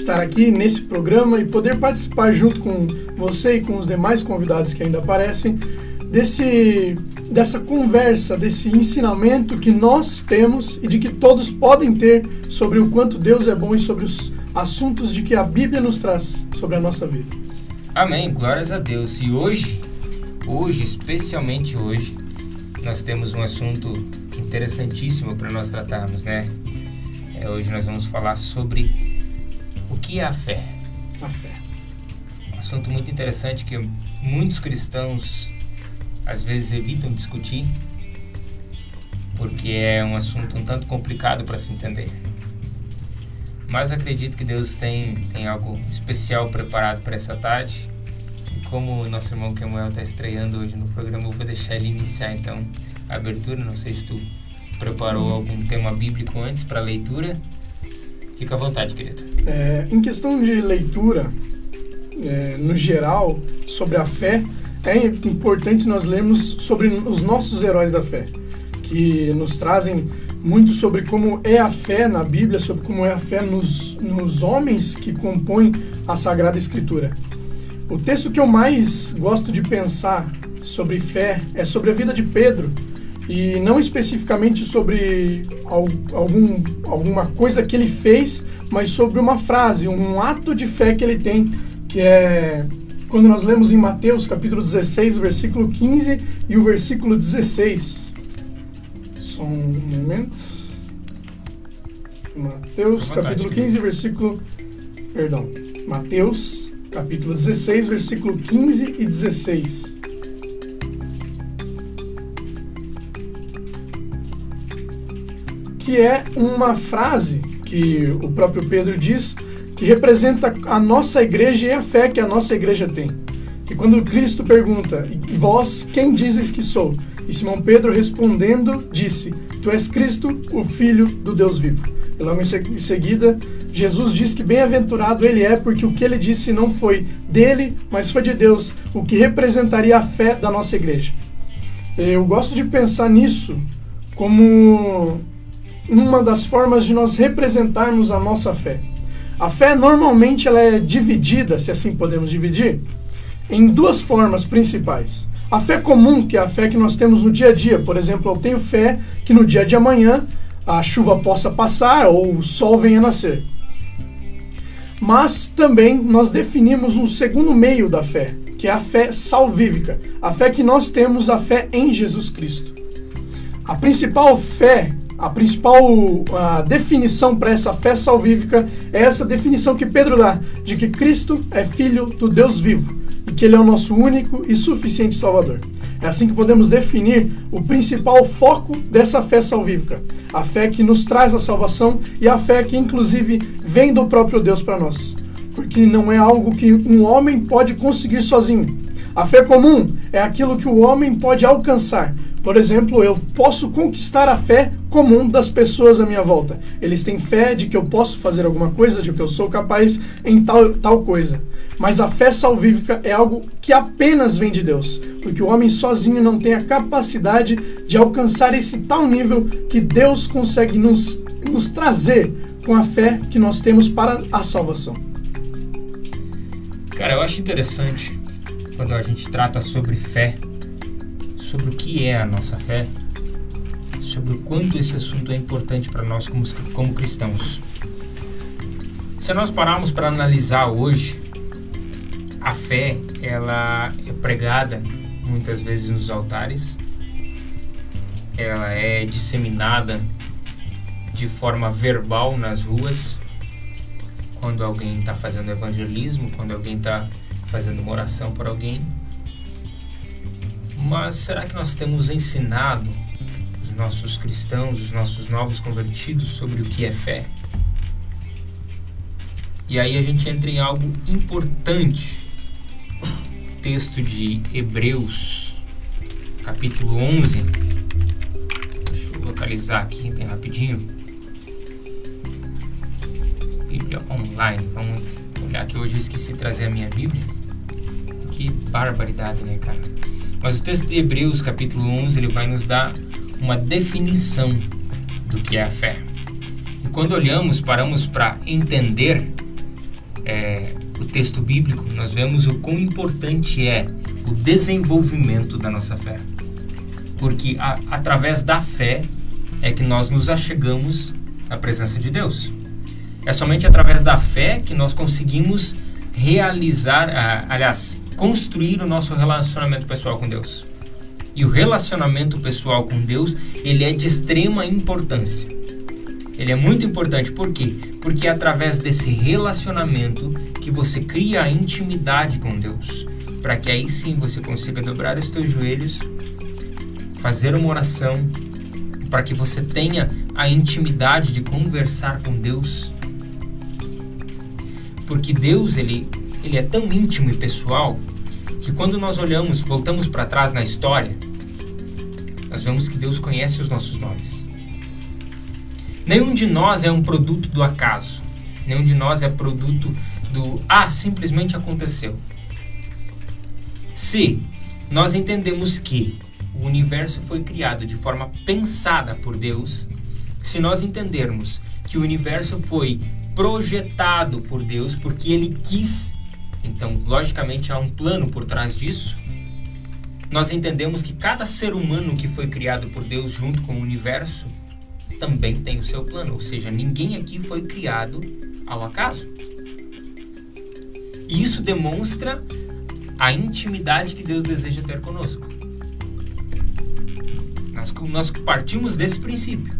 estar aqui nesse programa e poder participar junto com você e com os demais convidados que ainda aparecem desse dessa conversa, desse ensinamento que nós temos e de que todos podem ter sobre o quanto Deus é bom e sobre os assuntos de que a Bíblia nos traz sobre a nossa vida. Amém, glórias a Deus. E hoje, hoje, especialmente hoje, nós temos um assunto interessantíssimo para nós tratarmos, né? É, hoje nós vamos falar sobre que é a fé. A fé. Assunto muito interessante que muitos cristãos às vezes evitam discutir porque é um assunto um tanto complicado para se entender. Mas acredito que Deus tem, tem algo especial preparado para essa tarde. E como o nosso irmão Kemuel está estreando hoje no programa, eu vou deixar ele iniciar então a abertura. Não sei se tu preparou algum tema bíblico antes para leitura. Fica à vontade, querido. É, em questão de leitura, é, no geral, sobre a fé, é importante nós lermos sobre os nossos heróis da fé, que nos trazem muito sobre como é a fé na Bíblia, sobre como é a fé nos, nos homens que compõem a Sagrada Escritura. O texto que eu mais gosto de pensar sobre fé é sobre a vida de Pedro, e não especificamente sobre algum, alguma coisa que ele fez, mas sobre uma frase, um ato de fé que ele tem, que é quando nós lemos em Mateus capítulo 16, o versículo 15 e o versículo 16. Só um momento. Mateus vontade, capítulo 15, querido. versículo. Perdão. Mateus capítulo 16, versículo 15 e 16. Que é uma frase que o próprio Pedro diz que representa a nossa igreja e a fé que a nossa igreja tem. Que quando Cristo pergunta, e vós quem dizes que sou? E Simão Pedro respondendo disse, Tu és Cristo, o Filho do Deus vivo. E logo em seguida, Jesus diz que bem-aventurado ele é, porque o que ele disse não foi dele, mas foi de Deus, o que representaria a fé da nossa igreja. Eu gosto de pensar nisso como uma das formas de nós representarmos a nossa fé. A fé normalmente ela é dividida, se assim podemos dividir, em duas formas principais. A fé comum, que é a fé que nós temos no dia a dia. Por exemplo, eu tenho fé que no dia de amanhã a chuva possa passar ou o sol venha nascer. Mas também nós definimos um segundo meio da fé, que é a fé salvífica, a fé que nós temos, a fé em Jesus Cristo. A principal fé a principal a definição para essa fé salvífica é essa definição que Pedro dá, de que Cristo é filho do Deus vivo e que ele é o nosso único e suficiente Salvador. É assim que podemos definir o principal foco dessa fé salvífica, a fé que nos traz a salvação e a fé que inclusive vem do próprio Deus para nós, porque não é algo que um homem pode conseguir sozinho. A fé comum é aquilo que o homem pode alcançar, por exemplo, eu posso conquistar a fé comum das pessoas à minha volta. Eles têm fé de que eu posso fazer alguma coisa, de que eu sou capaz em tal, tal coisa. Mas a fé salvífica é algo que apenas vem de Deus, porque o homem sozinho não tem a capacidade de alcançar esse tal nível que Deus consegue nos, nos trazer com a fé que nós temos para a salvação. Cara, eu acho interessante quando a gente trata sobre fé sobre o que é a nossa fé, sobre o quanto esse assunto é importante para nós como, como cristãos. Se nós pararmos para analisar hoje, a fé ela é pregada muitas vezes nos altares, ela é disseminada de forma verbal nas ruas, quando alguém está fazendo evangelismo, quando alguém está fazendo uma oração por alguém, mas será que nós temos ensinado os nossos cristãos, os nossos novos convertidos sobre o que é fé? E aí a gente entra em algo importante. Texto de Hebreus, capítulo 11. Deixa eu localizar aqui bem rapidinho. Bíblia online. Vamos olhar que hoje eu esqueci de trazer a minha Bíblia. Que barbaridade, né, cara? Mas o texto de Hebreus, capítulo 11, ele vai nos dar uma definição do que é a fé. E quando olhamos, paramos para entender, é, o texto bíblico, nós vemos o quão importante é o desenvolvimento da nossa fé. Porque a, através da fé é que nós nos achegamos à presença de Deus. É somente através da fé que nós conseguimos realizar, aliás, construir o nosso relacionamento pessoal com Deus. E o relacionamento pessoal com Deus, ele é de extrema importância. Ele é muito importante, por quê? Porque é através desse relacionamento que você cria a intimidade com Deus, para que aí sim você consiga dobrar os teus joelhos, fazer uma oração, para que você tenha a intimidade de conversar com Deus. Porque Deus, ele, ele é tão íntimo e pessoal que quando nós olhamos, voltamos para trás na história, nós vemos que Deus conhece os nossos nomes. Nenhum de nós é um produto do acaso. Nenhum de nós é produto do ah, simplesmente aconteceu. Se nós entendemos que o universo foi criado de forma pensada por Deus, se nós entendermos que o universo foi projetado por Deus porque ele quis, então logicamente há um plano por trás disso. Nós entendemos que cada ser humano que foi criado por Deus junto com o universo também tem o seu plano, ou seja, ninguém aqui foi criado ao acaso. E isso demonstra a intimidade que Deus deseja ter conosco. Nós, nós partimos desse princípio.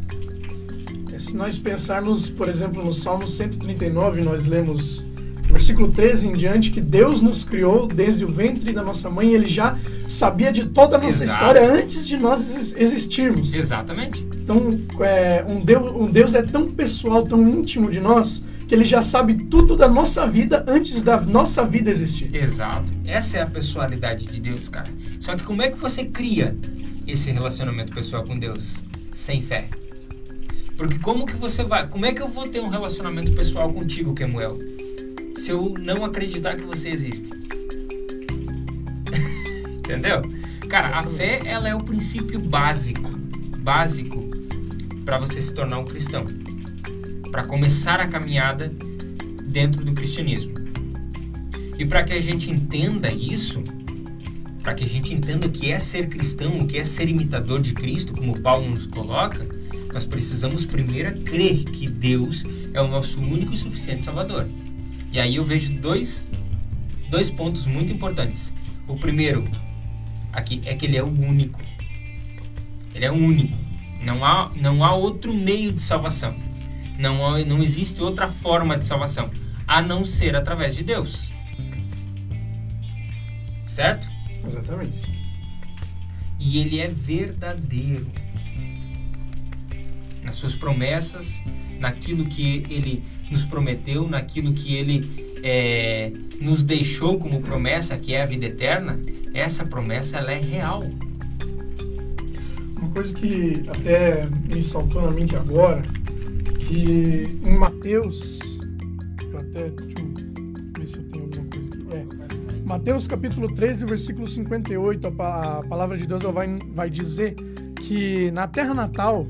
É, se nós pensarmos, por exemplo, no Salmo 139, nós lemos versículo 13 em diante, que Deus nos criou desde o ventre da nossa mãe, ele já sabia de toda a nossa Exato. história antes de nós existirmos. Exatamente. Então, é, um, Deus, um Deus é tão pessoal, tão íntimo de nós, que ele já sabe tudo da nossa vida antes da nossa vida existir. Exato. Essa é a pessoalidade de Deus, cara. Só que como é que você cria esse relacionamento pessoal com Deus sem fé? Porque como que você vai, como é que eu vou ter um relacionamento pessoal contigo, Kemuel? Se eu não acreditar que você existe. Entendeu? Cara, a fé ela é o princípio básico, básico para você se tornar um cristão, para começar a caminhada dentro do cristianismo. E para que a gente entenda isso, para que a gente entenda o que é ser cristão, o que é ser imitador de Cristo, como Paulo nos coloca, nós precisamos primeiro crer que Deus é o nosso único e suficiente Salvador. E aí eu vejo dois, dois pontos muito importantes. O primeiro aqui é que ele é o único. Ele é o único. Não há, não há outro meio de salvação. Não, há, não existe outra forma de salvação a não ser através de Deus. Certo? Exatamente. E ele é verdadeiro nas suas promessas, naquilo que ele nos prometeu, naquilo que ele é, nos deixou como promessa, que é a vida eterna, essa promessa ela é real. Uma coisa que até me saltou na mente agora, que em Mateus, até, deixa eu ver se eu tenho alguma coisa aqui. É, Mateus capítulo 13, versículo 58, a, palavra de Deus vai, vai dizer que na terra natal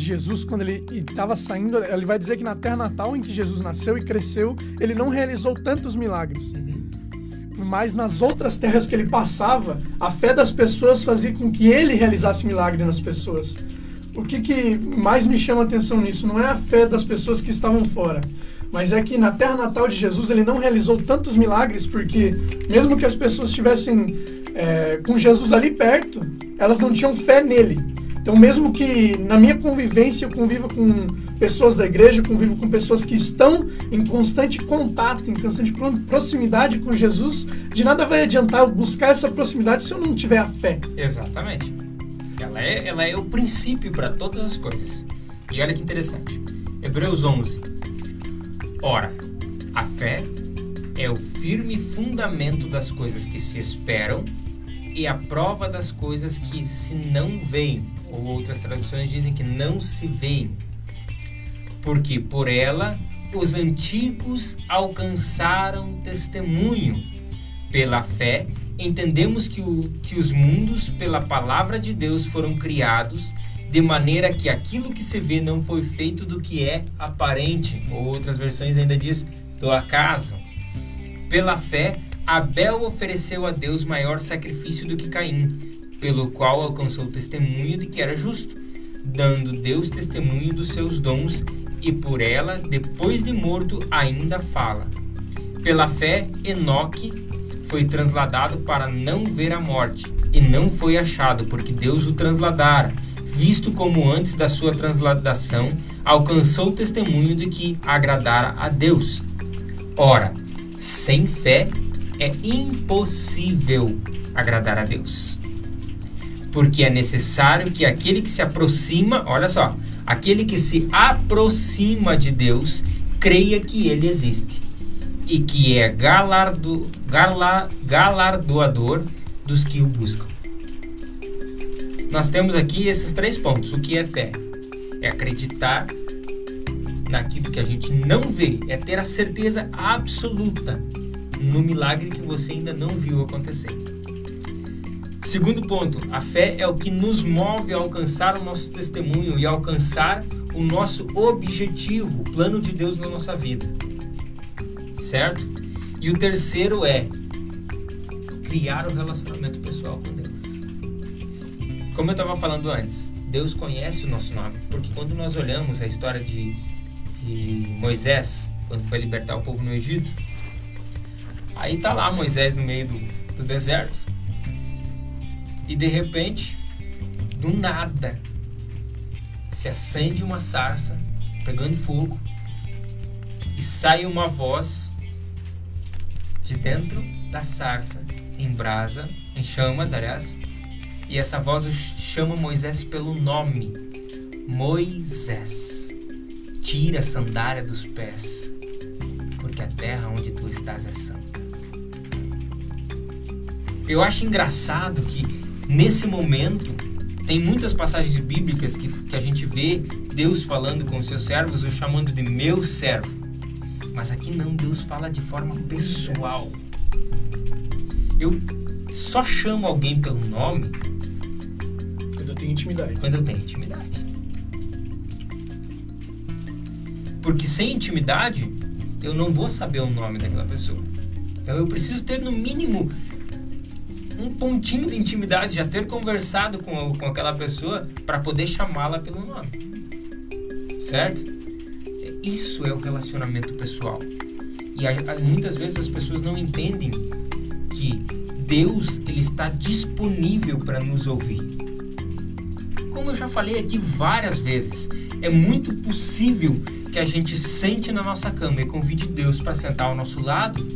de Jesus, quando ele estava saindo, ele vai dizer que na terra natal em que Jesus nasceu e cresceu, ele não realizou tantos milagres. Mas nas outras terras que ele passava, a fé das pessoas fazia com que ele realizasse milagre nas pessoas. O que, que mais me chama a atenção nisso não é a fé das pessoas que estavam fora, mas é que na terra natal de Jesus ele não realizou tantos milagres porque, mesmo que as pessoas estivessem é, com Jesus ali perto, elas não tinham fé nele. Então, mesmo que na minha convivência eu conviva com pessoas da igreja, eu convivo com pessoas que estão em constante contato, em constante proximidade com Jesus, de nada vai adiantar eu buscar essa proximidade se eu não tiver a fé. Exatamente. Ela é, ela é o princípio para todas as coisas. E olha que interessante. Hebreus 11. Ora, a fé é o firme fundamento das coisas que se esperam e a prova das coisas que se não veem ou outras traduções dizem que não se veem, porque por ela os antigos alcançaram testemunho. Pela fé, entendemos que, o, que os mundos, pela palavra de Deus, foram criados, de maneira que aquilo que se vê não foi feito do que é aparente, ou outras versões ainda diz do acaso. Pela fé, Abel ofereceu a Deus maior sacrifício do que Caim, pelo qual alcançou testemunho de que era justo, dando Deus testemunho dos seus dons, e por ela, depois de morto, ainda fala. Pela fé, Enoque foi transladado para não ver a morte, e não foi achado, porque Deus o transladara, visto como antes da sua transladação alcançou o testemunho de que agradara a Deus. Ora, sem fé é impossível agradar a Deus. Porque é necessário que aquele que se aproxima, olha só, aquele que se aproxima de Deus creia que ele existe e que é galardo, gala, galardoador dos que o buscam. Nós temos aqui esses três pontos. O que é fé? É acreditar naquilo que a gente não vê, é ter a certeza absoluta no milagre que você ainda não viu acontecer. Segundo ponto, a fé é o que nos move a alcançar o nosso testemunho e alcançar o nosso objetivo, o plano de Deus na nossa vida. Certo? E o terceiro é criar o um relacionamento pessoal com Deus. Como eu estava falando antes, Deus conhece o nosso nome, porque quando nós olhamos a história de, de Moisés, quando foi libertar o povo no Egito, aí tá lá Moisés no meio do, do deserto, e de repente, do nada, se acende uma sarça pegando fogo e sai uma voz de dentro da sarça em brasa, em chamas, aliás, e essa voz chama Moisés pelo nome: Moisés, tira a sandália dos pés, porque a terra onde tu estás é santa. Eu acho engraçado que Nesse momento, tem muitas passagens bíblicas que, que a gente vê Deus falando com os seus servos, o chamando de meu servo. Mas aqui não, Deus fala de forma pessoal. Eu só chamo alguém pelo nome quando eu tenho intimidade. Quando eu tenho intimidade. Porque sem intimidade, eu não vou saber o nome daquela pessoa. Então eu preciso ter no mínimo um pontinho de intimidade, já ter conversado com, com aquela pessoa para poder chamá-la pelo nome. Certo? Isso é o relacionamento pessoal. E a, a, muitas vezes as pessoas não entendem que Deus ele está disponível para nos ouvir. Como eu já falei aqui várias vezes, é muito possível que a gente sente na nossa cama e convide Deus para sentar ao nosso lado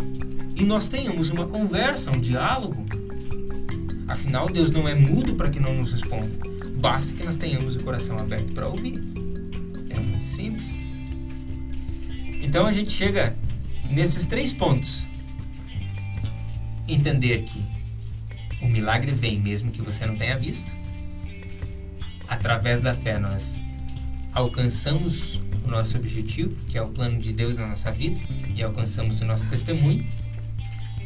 e nós tenhamos uma conversa, um diálogo Afinal, Deus não é mudo para que não nos responda. Basta que nós tenhamos o coração aberto para ouvir. É muito simples. Então a gente chega nesses três pontos. Entender que o milagre vem mesmo que você não tenha visto. Através da fé nós alcançamos o nosso objetivo, que é o plano de Deus na nossa vida, e alcançamos o nosso testemunho.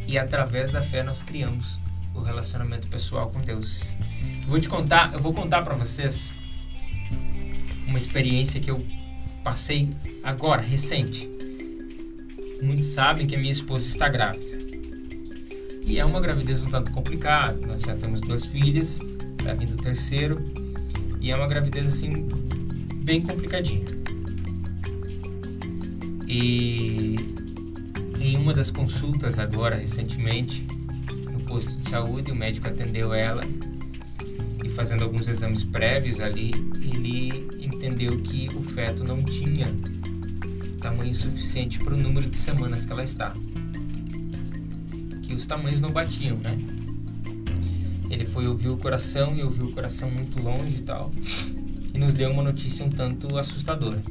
E através da fé nós criamos o relacionamento pessoal com Deus. Eu vou te contar, eu vou contar para vocês uma experiência que eu passei agora, recente. Muitos sabem que a minha esposa está grávida. E é uma gravidez um tanto complicada. Nós já temos duas filhas, está vindo o terceiro. E é uma gravidez assim, bem complicadinha. E em uma das consultas agora, recentemente, posto de saúde, o médico atendeu ela e fazendo alguns exames prévios ali, ele entendeu que o feto não tinha tamanho suficiente para o número de semanas que ela está. Que os tamanhos não batiam, né? Ele foi ouvir o coração e ouviu o coração muito longe e tal. E nos deu uma notícia um tanto assustadora.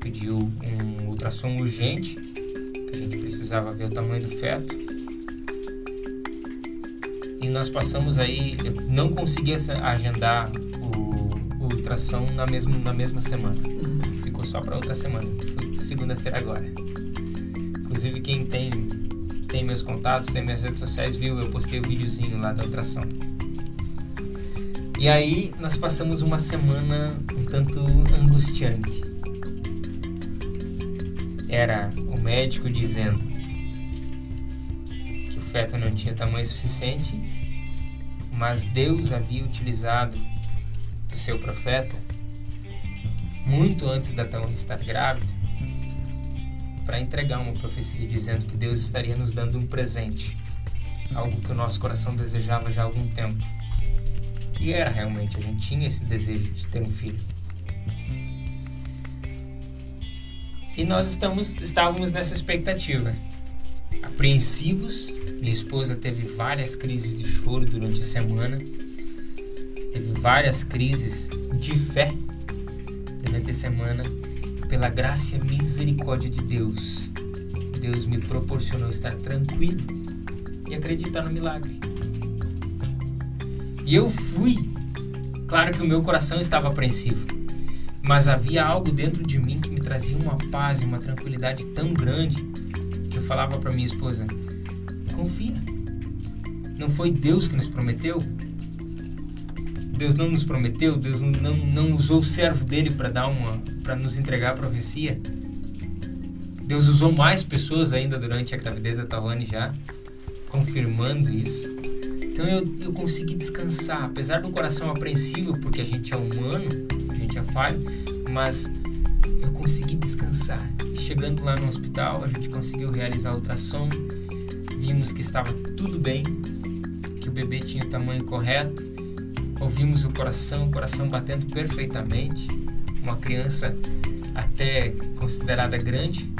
Pediu um ultrassom urgente, que a gente precisava ver o tamanho do feto e nós passamos aí, eu não consegui agendar o, o ultrassom na mesma, na mesma semana. Uhum. Ficou só para outra semana, foi segunda-feira agora. Inclusive quem tem tem meus contatos, tem minhas redes sociais, viu? Eu postei o um videozinho lá da ultrassom. E aí nós passamos uma semana um tanto angustiante. Era o médico dizendo: profeta não tinha tamanho suficiente, mas Deus havia utilizado do seu profeta muito antes da Tawane estar grávida para entregar uma profecia dizendo que Deus estaria nos dando um presente, algo que o nosso coração desejava já há algum tempo. E era realmente, a gente tinha esse desejo de ter um filho. E nós estamos, estávamos nessa expectativa, apreensivos. Minha esposa teve várias crises de choro durante a semana, teve várias crises de fé durante a semana. Pela graça e misericórdia de Deus, Deus me proporcionou estar tranquilo e acreditar no milagre. E eu fui. Claro que o meu coração estava apreensivo, mas havia algo dentro de mim que me trazia uma paz e uma tranquilidade tão grande que eu falava para minha esposa: confia. Não foi Deus que nos prometeu? Deus não nos prometeu, Deus não, não usou o servo dele para dar uma, para nos entregar a profecia. Deus usou mais pessoas ainda durante a gravidez da Tawane já, confirmando isso. Então eu, eu consegui descansar, apesar do coração apreensivo, porque a gente é humano, a gente é falho, mas eu consegui descansar. Chegando lá no hospital, a gente conseguiu realizar ultrassom, vimos que estava tudo bem, que o bebê tinha o tamanho correto, ouvimos o coração, o coração batendo perfeitamente, uma criança até considerada grande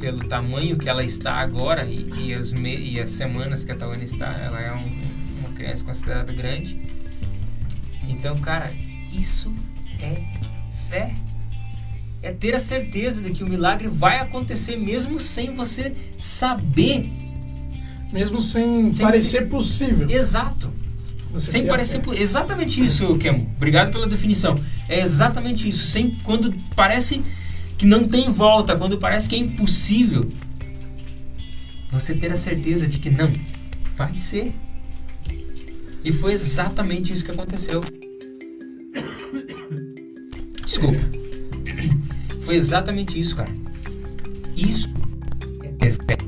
pelo tamanho que ela está agora e, e, as, me, e as semanas que a Tawane está, ela é um, uma criança considerada grande. Então, cara, isso é fé. É ter a certeza de que o milagre vai acontecer mesmo sem você saber. Mesmo sem, sem parecer possível. Exato. Você sem parecer. Exatamente isso, Kemo. Obrigado pela definição. É exatamente isso. Sem, quando parece que não tem volta, quando parece que é impossível, você ter a certeza de que não, vai ser. E foi exatamente isso que aconteceu. Desculpa. Foi exatamente isso, cara. Isso é ter fé.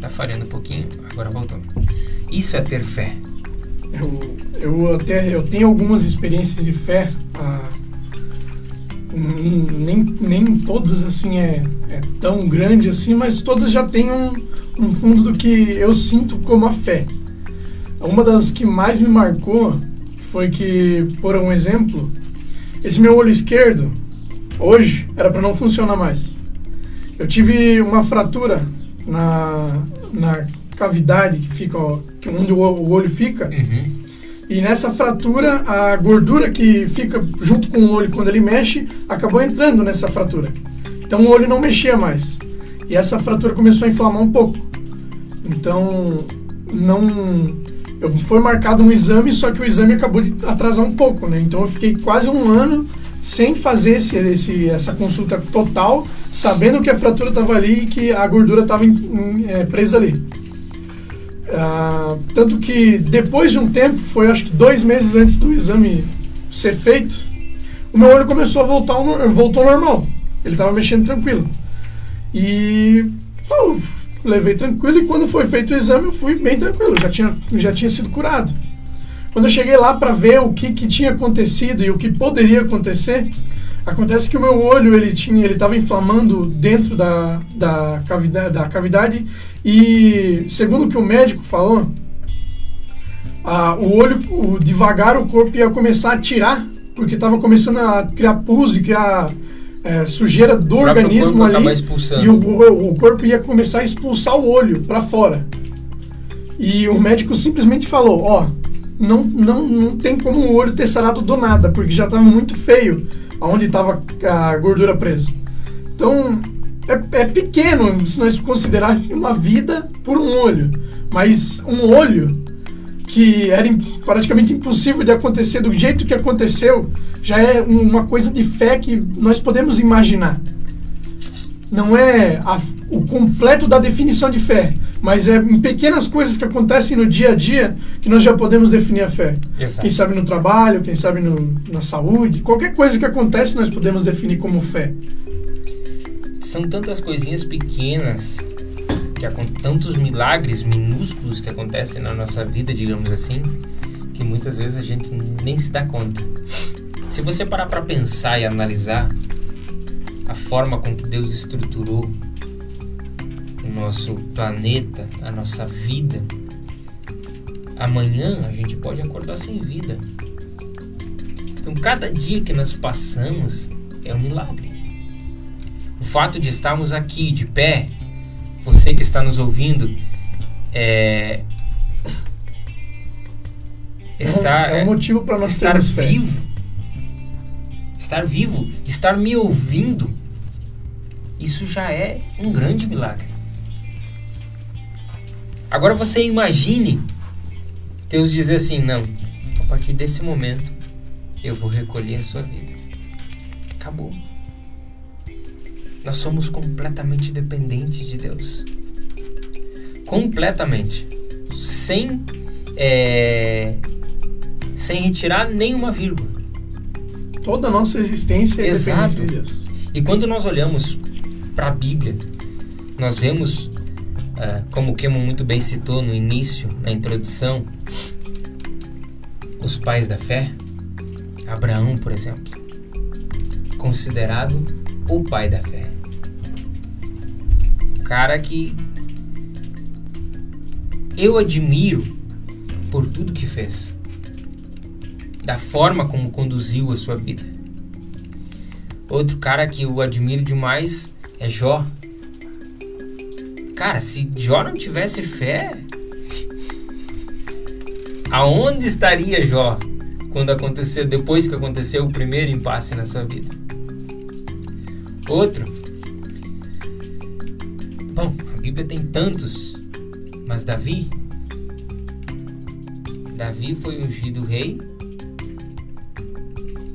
Tá falhando um pouquinho, agora voltou. Isso é ter fé. Eu, eu até eu tenho algumas experiências de fé. Ah, nem, nem todas assim é, é tão grande assim, mas todas já têm um, um fundo do que eu sinto como a fé. Uma das que mais me marcou foi que, por um exemplo, esse meu olho esquerdo hoje era para não funcionar mais. Eu tive uma fratura na, na cavidade que fica, que onde o, o olho fica. Uhum. E nessa fratura, a gordura que fica junto com o olho quando ele mexe, acabou entrando nessa fratura. Então o olho não mexia mais. E essa fratura começou a inflamar um pouco. Então, não. Eu, foi marcado um exame, só que o exame acabou de atrasar um pouco, né? Então eu fiquei quase um ano sem fazer esse, esse, essa consulta total, sabendo que a fratura estava ali e que a gordura estava é, presa ali. Ah, tanto que depois de um tempo, foi acho que dois meses antes do exame ser feito, o meu olho começou a voltar ao, voltou ao normal. Ele estava mexendo tranquilo. E eu levei tranquilo e quando foi feito o exame eu fui bem tranquilo, já tinha, já tinha sido curado. Quando eu cheguei lá para ver o que, que tinha acontecido e o que poderia acontecer, Acontece que o meu olho ele tinha, ele estava inflamando dentro da, da, cavidade, da cavidade e segundo o que o médico falou, a, o olho, o, devagar o corpo ia começar a tirar porque estava começando a criar pus e criar é, sujeira do organismo ali e o, o, o corpo ia começar a expulsar o olho para fora. E o médico simplesmente falou, ó, não, não, não tem como o olho ter sarado do nada, porque já estava muito feio onde estava a gordura presa. Então, é, é, pequeno se nós considerar uma vida por um olho. Mas um olho que era praticamente impossível de acontecer do jeito que aconteceu, já é uma coisa de fé que nós podemos imaginar. Não é a, o completo da definição de fé, mas é em pequenas coisas que acontecem no dia a dia que nós já podemos definir a fé. Exato. Quem sabe no trabalho, quem sabe no, na saúde, qualquer coisa que acontece nós podemos definir como fé. São tantas coisinhas pequenas que tantos milagres minúsculos que acontecem na nossa vida, digamos assim, que muitas vezes a gente nem se dá conta. Se você parar para pensar e analisar a forma com que Deus estruturou nosso planeta, a nossa vida, amanhã a gente pode acordar sem vida. Então, cada dia que nós passamos é um milagre. O fato de estarmos aqui de pé, você que está nos ouvindo, é, estar, é um motivo para nós estar termos vivo. fé. Estar vivo, estar me ouvindo, isso já é um grande milagre. Agora você imagine Deus dizer assim: não, a partir desse momento eu vou recolher a sua vida. Acabou. Nós somos completamente dependentes de Deus. Completamente. Sem é, sem retirar nenhuma vírgula. Toda a nossa existência é Exato. dependente de Deus. E quando nós olhamos para a Bíblia, nós vemos, como o Kemo muito bem citou no início, na introdução, os pais da fé, Abraão, por exemplo, considerado o pai da fé. O cara que eu admiro por tudo que fez, da forma como conduziu a sua vida. Outro cara que eu admiro demais é Jó. Cara, se Jó não tivesse fé, aonde estaria Jó quando aconteceu, depois que aconteceu o primeiro impasse na sua vida? Outro. Bom, a Bíblia tem tantos, mas Davi. Davi foi ungido rei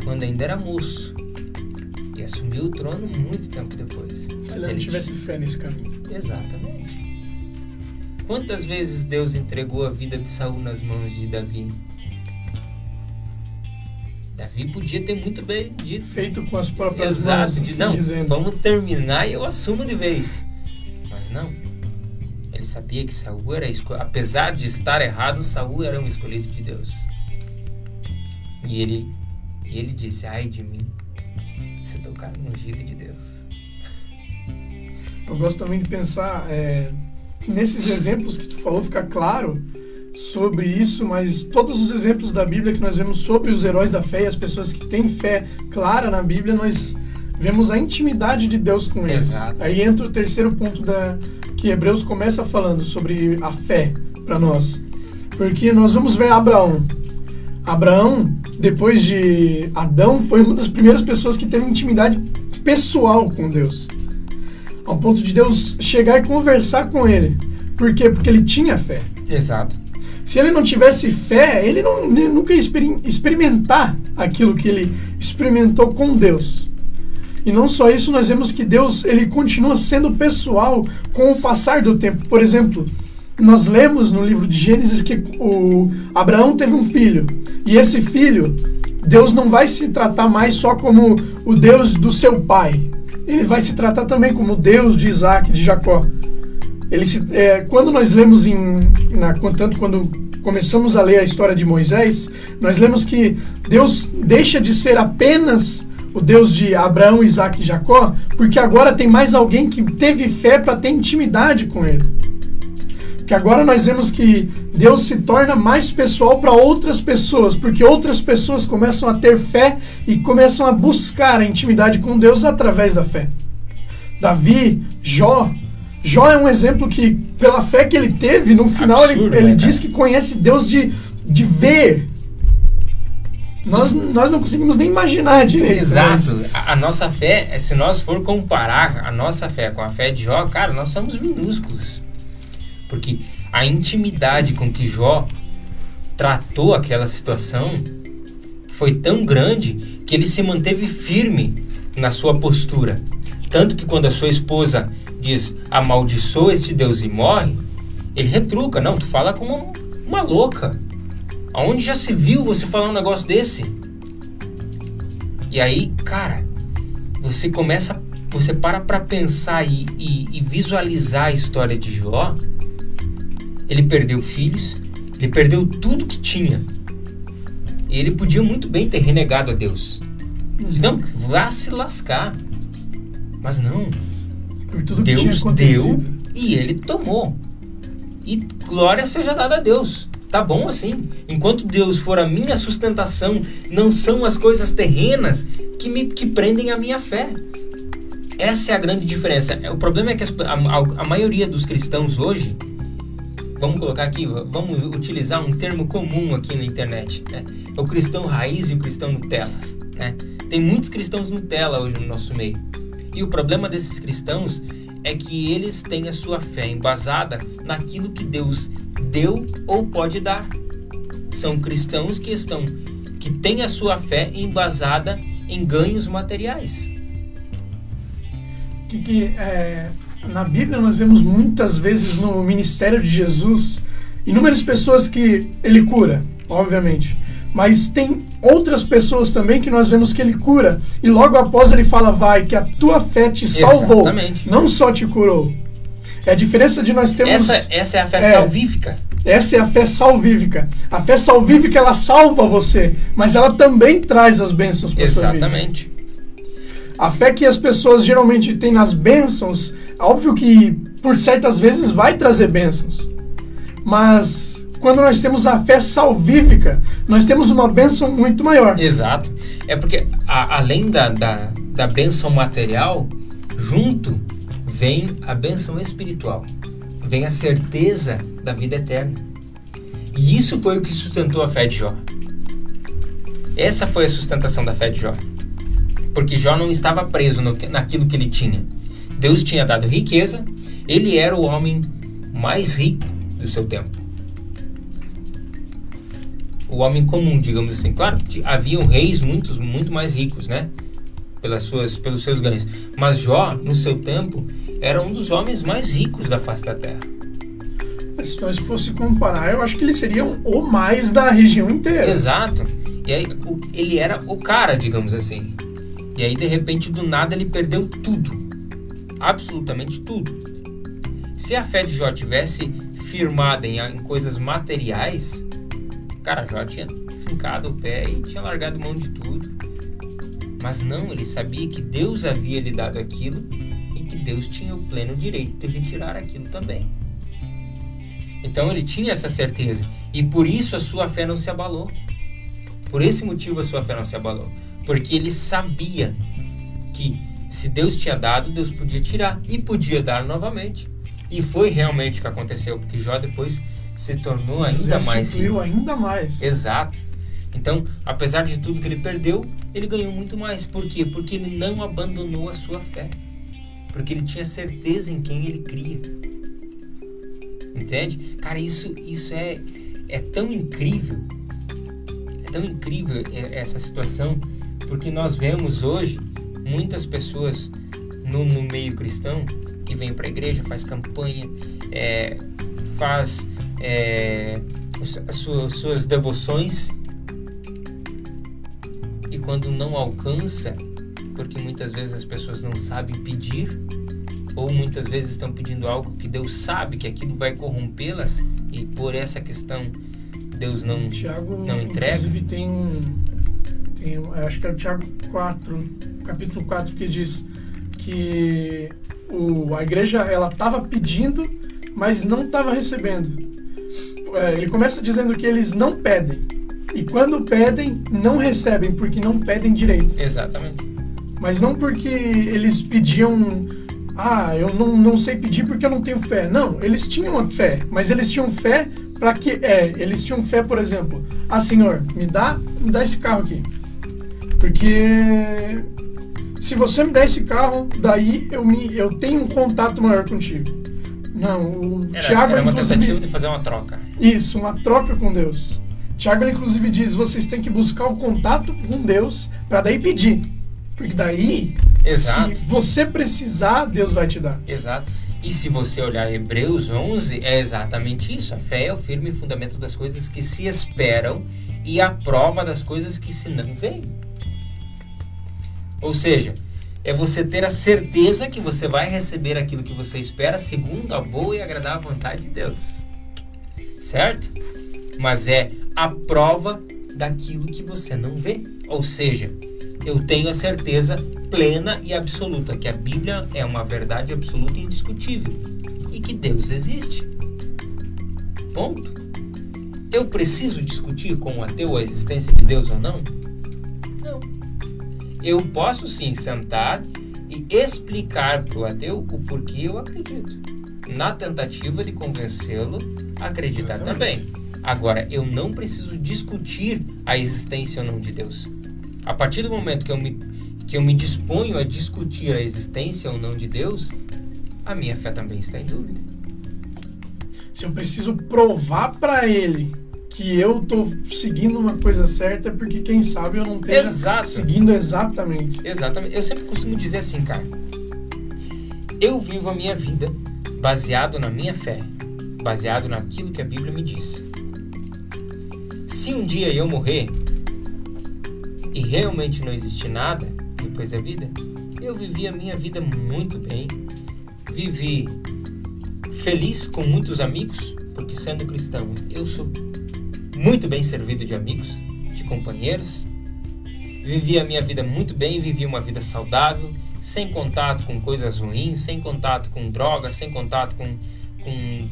quando ainda era moço e assumiu o trono muito tempo depois. Se ele não tivesse fé nesse caminho. Exatamente. Quantas vezes Deus entregou a vida de Saul nas mãos de Davi? Davi podia ter muito bem dito. Feito com as próprias Exato, mãos, de, assim não, dizendo. vamos terminar e eu assumo de vez. Mas não. Ele sabia que Saul era apesar de estar errado, Saul era um escolhido de Deus. E ele, e ele disse: "Ai de mim, se tocar no ungido de Deus." Eu gosto também de pensar é, nesses exemplos que tu falou, fica claro sobre isso, mas todos os exemplos da Bíblia que nós vemos sobre os heróis da fé e as pessoas que têm fé clara na Bíblia, nós vemos a intimidade de Deus com eles. Exato. Aí entra o terceiro ponto da que Hebreus começa falando sobre a fé para nós. Porque nós vamos ver Abraão. Abraão, depois de Adão, foi uma das primeiras pessoas que teve intimidade pessoal com Deus ao ponto de Deus chegar e conversar com ele. Por quê? Porque ele tinha fé. Exato. Se ele não tivesse fé, ele, não, ele nunca ia experim- experimentar aquilo que ele experimentou com Deus. E não só isso, nós vemos que Deus ele continua sendo pessoal com o passar do tempo. Por exemplo, nós lemos no livro de Gênesis que o Abraão teve um filho. E esse filho, Deus não vai se tratar mais só como o Deus do seu pai. Ele vai se tratar também como Deus de Isaac, de Jacó. Ele se, é, quando nós lemos em, na, tanto quando começamos a ler a história de Moisés, nós lemos que Deus deixa de ser apenas o Deus de Abraão, Isaac e Jacó, porque agora tem mais alguém que teve fé para ter intimidade com ele. Porque agora nós vemos que Deus se torna mais pessoal para outras pessoas, porque outras pessoas começam a ter fé e começam a buscar a intimidade com Deus através da fé. Davi, Jó, Jó é um exemplo que, pela fé que ele teve, no final Absurdo, ele, ele né, diz que conhece Deus de, de ver. Nós, nós não conseguimos nem imaginar direito. mas- Exato. A, a nossa fé, se nós for comparar a nossa fé com a fé de Jó, cara, nós somos minúsculos. Porque a intimidade com que Jó tratou aquela situação foi tão grande que ele se manteve firme na sua postura. Tanto que quando a sua esposa diz amaldiçoa este Deus e morre, ele retruca, não, tu fala como uma, uma louca. Aonde já se viu você falar um negócio desse? E aí, cara, você começa você para para pensar e, e, e visualizar a história de Jó, ele perdeu filhos, ele perdeu tudo que tinha. Ele podia muito bem ter renegado a Deus. Não, vá se lascar. Mas não. Deus deu e ele tomou. E glória seja dada a Deus. Tá bom assim. Enquanto Deus for a minha sustentação, não são as coisas terrenas que me que prendem a minha fé. Essa é a grande diferença. O problema é que a, a, a maioria dos cristãos hoje, vamos colocar aqui, vamos utilizar um termo comum aqui na internet, né? É o cristão raiz e o cristão Nutella, né? Tem muitos cristãos Nutella hoje no nosso meio. E o problema desses cristãos é que eles têm a sua fé embasada naquilo que Deus deu ou pode dar. São cristãos que estão que têm a sua fé embasada em ganhos materiais. Que, que é, na Bíblia nós vemos muitas vezes no ministério de Jesus inúmeras pessoas que ele cura, obviamente. Mas tem outras pessoas também que nós vemos que ele cura. E logo após ele fala, vai, que a tua fé te salvou. Exatamente. Não só te curou. É a diferença de nós termos... Essa, essa é a fé é, salvífica. Essa é a fé salvífica. A fé salvífica, ela salva você, mas ela também traz as bênçãos para sua vida. Exatamente. A fé que as pessoas geralmente têm nas bênçãos, óbvio que por certas vezes vai trazer bênçãos. Mas quando nós temos a fé salvífica, nós temos uma bênção muito maior. Exato. É porque, a, além da, da, da bênção material, junto vem a bênção espiritual. Vem a certeza da vida eterna. E isso foi o que sustentou a fé de Jó. Essa foi a sustentação da fé de Jó. Porque Jó não estava preso no, naquilo que ele tinha. Deus tinha dado riqueza, ele era o homem mais rico do seu tempo o homem comum, digamos assim. Claro, haviam reis muitos, muito mais ricos, né? Pelas suas, pelos seus ganhos. Mas Jó, no seu tempo, era um dos homens mais ricos da face da terra. Se nós fosse comparar, eu acho que ele seria o mais da região inteira. Exato. E aí ele era o cara, digamos assim. E aí de repente do nada ele perdeu tudo. Absolutamente tudo. Se a fé de Jó tivesse firmada em, em coisas materiais, cara já tinha fincado o pé e tinha largado mão de tudo. Mas não, ele sabia que Deus havia lhe dado aquilo e que Deus tinha o pleno direito de retirar aquilo também. Então ele tinha essa certeza e por isso a sua fé não se abalou. Por esse motivo a sua fé não se abalou, porque ele sabia que se Deus tinha dado, Deus podia tirar e podia dar novamente. E foi realmente o que aconteceu, porque Jó depois se tornou ainda mais rico. ainda mais. Exato. Então, apesar de tudo que ele perdeu, ele ganhou muito mais. Por quê? Porque ele não abandonou a sua fé. Porque ele tinha certeza em quem ele cria. Entende? Cara, isso, isso é, é tão incrível. É tão incrível essa situação. Porque nós vemos hoje muitas pessoas no, no meio cristão que vem para a igreja, faz campanha, é, faz é, as suas, suas devoções e quando não alcança, porque muitas vezes as pessoas não sabem pedir, ou muitas vezes estão pedindo algo que Deus sabe que aquilo vai corrompê-las e por essa questão Deus não, Tiago, não entrega. Inclusive tem, tem acho que é o Tiago 4, capítulo 4, que diz que o, a igreja ela estava pedindo, mas não estava recebendo é, ele começa dizendo que eles não pedem. E quando pedem, não recebem, porque não pedem direito. Exatamente. Mas não porque eles pediam. Ah, eu não, não sei pedir porque eu não tenho fé. Não, eles tinham fé, mas eles tinham fé para que. É, eles tinham fé, por exemplo. Ah, Senhor, me dá, me dá esse carro aqui. Porque se você me der esse carro, daí eu, me, eu tenho um contato maior contigo. Não, o era, Tiago era uma tentativa de fazer uma troca. Isso, uma troca com Deus. Tiago inclusive diz: vocês têm que buscar o contato com Deus para daí pedir, porque daí, Exato. se você precisar, Deus vai te dar. Exato. E se você olhar Hebreus 11, é exatamente isso. A fé é o firme fundamento das coisas que se esperam e a prova das coisas que se não veem. Ou seja, é você ter a certeza que você vai receber aquilo que você espera segundo a boa e agradável vontade de Deus. Certo? Mas é a prova daquilo que você não vê. Ou seja, eu tenho a certeza plena e absoluta que a Bíblia é uma verdade absoluta e indiscutível e que Deus existe. Ponto. Eu preciso discutir com o ateu a existência de Deus ou? Não. Eu posso sim sentar e explicar para o ateu o porquê eu acredito, na tentativa de convencê-lo a acreditar também. Agora, eu não preciso discutir a existência ou não de Deus. A partir do momento que eu me, que eu me disponho a discutir a existência ou não de Deus, a minha fé também está em dúvida. Se eu preciso provar para ele que eu tô seguindo uma coisa certa, é porque quem sabe eu não esteja Exato. seguindo exatamente. Exatamente. Eu sempre costumo dizer assim, cara. Eu vivo a minha vida baseado na minha fé, baseado naquilo que a Bíblia me diz. Se um dia eu morrer e realmente não existir nada depois da vida, eu vivi a minha vida muito bem. Vivi feliz com muitos amigos, porque sendo cristão, eu sou muito bem servido de amigos, de companheiros. Vivi a minha vida muito bem, vivi uma vida saudável, sem contato com coisas ruins, sem contato com drogas, sem contato com, com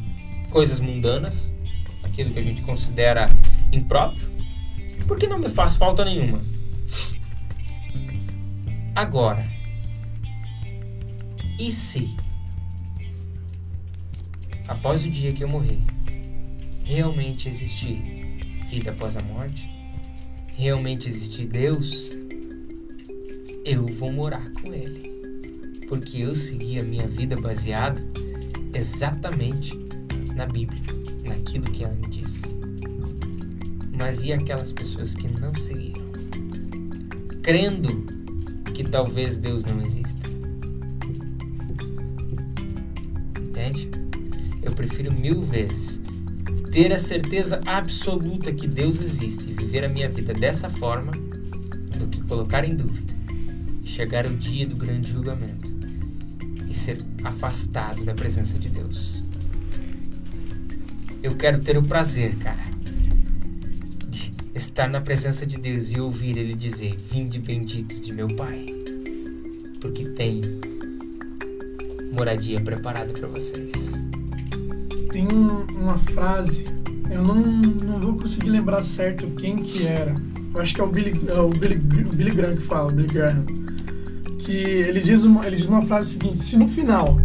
coisas mundanas, aquilo que a gente considera impróprio, porque não me faz falta nenhuma. Agora, e se, após o dia que eu morrer, realmente existir vida após a morte, realmente existir Deus, eu vou morar com Ele. Porque eu segui a minha vida baseado exatamente na Bíblia, naquilo que ela me diz. Mas e aquelas pessoas que não seguiram? Crendo que talvez Deus não exista. Entende? Eu prefiro mil vezes ter a certeza absoluta que Deus existe e viver a minha vida dessa forma do que colocar em dúvida chegar o dia do grande julgamento e ser afastado da presença de Deus. Eu quero ter o prazer, cara, de estar na presença de Deus e ouvir Ele dizer: Vinde benditos de meu Pai, porque tem moradia preparada para vocês tem uma frase, eu não, não vou conseguir lembrar certo quem que era. Eu acho que é o Billy, é o Billy, o Billy Graham que fala, o Billy Graham. Que ele diz, uma, ele diz uma frase seguinte: se no final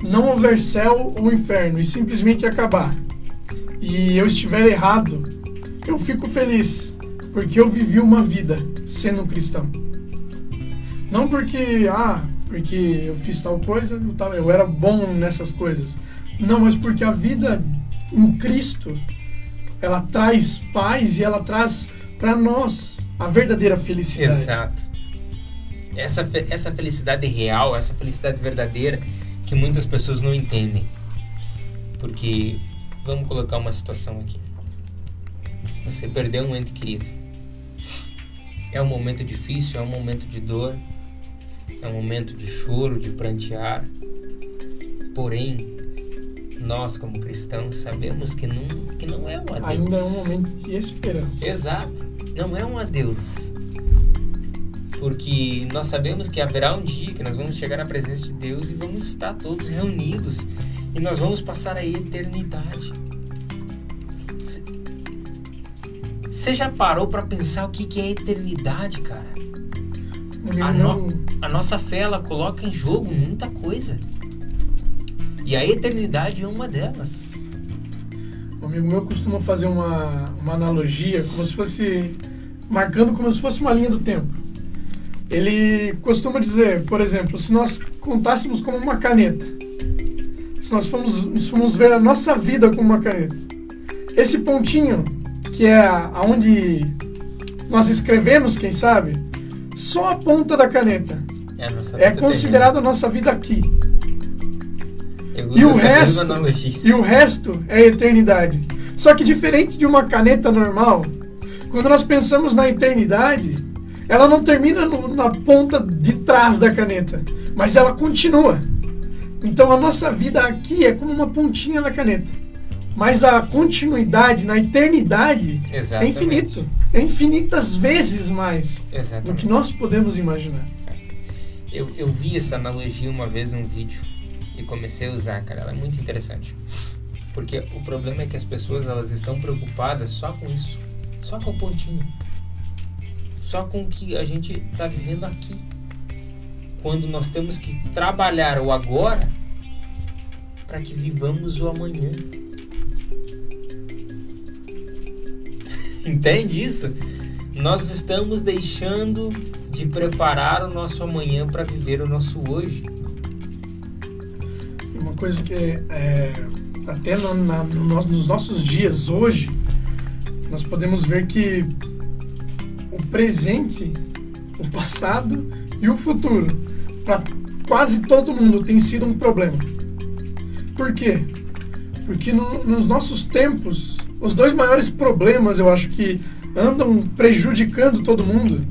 não houver céu ou inferno e simplesmente acabar, e eu estiver errado, eu fico feliz, porque eu vivi uma vida sendo um cristão. Não porque, ah, porque eu fiz tal coisa, eu era bom nessas coisas. Não, mas porque a vida em Cristo, ela traz paz e ela traz para nós a verdadeira felicidade. Exato. Essa, essa felicidade real, essa felicidade verdadeira que muitas pessoas não entendem. Porque, vamos colocar uma situação aqui. Você perdeu um ente querido. É um momento difícil, é um momento de dor, é um momento de choro, de prantear. Porém, nós como cristãos sabemos que não, que não é um adeus. Ainda é um momento de esperança. Exato. Não é um adeus. Porque nós sabemos que haverá um dia que nós vamos chegar na presença de Deus e vamos estar todos reunidos e nós vamos passar a eternidade. Você já parou para pensar o que, que é eternidade, cara? A, no, a nossa fé ela coloca em jogo muita coisa. E a eternidade é uma delas. Um amigo meu costuma fazer uma, uma analogia como se fosse. marcando como se fosse uma linha do tempo. Ele costuma dizer, por exemplo, se nós contássemos como uma caneta, se nós formos, formos ver a nossa vida como uma caneta, esse pontinho, que é aonde nós escrevemos, quem sabe, só a ponta da caneta é, é considerada a nossa vida aqui e o resto e o resto é eternidade. Só que diferente de uma caneta normal, quando nós pensamos na eternidade, ela não termina no, na ponta de trás da caneta, mas ela continua. Então a nossa vida aqui é como uma pontinha na caneta. Mas a continuidade na eternidade é Exatamente. é infinito. É infinitas vezes mais do Exatamente. que nós podemos imaginar. Eu, eu vi essa analogia uma vez num vídeo e comecei a usar, cara. Ela é muito interessante. Porque o problema é que as pessoas elas estão preocupadas só com isso, só com o pontinho, só com o que a gente está vivendo aqui. Quando nós temos que trabalhar o agora para que vivamos o amanhã. Entende isso? Nós estamos deixando de preparar o nosso amanhã para viver o nosso hoje. Uma coisa que é, até no, na, no, nos- nos nossos dias hoje, nós podemos ver que o presente, o passado e o futuro, para quase todo mundo, tem sido um problema. Por quê? Porque no- nos nossos tempos, os dois maiores problemas, eu acho que andam prejudicando todo mundo,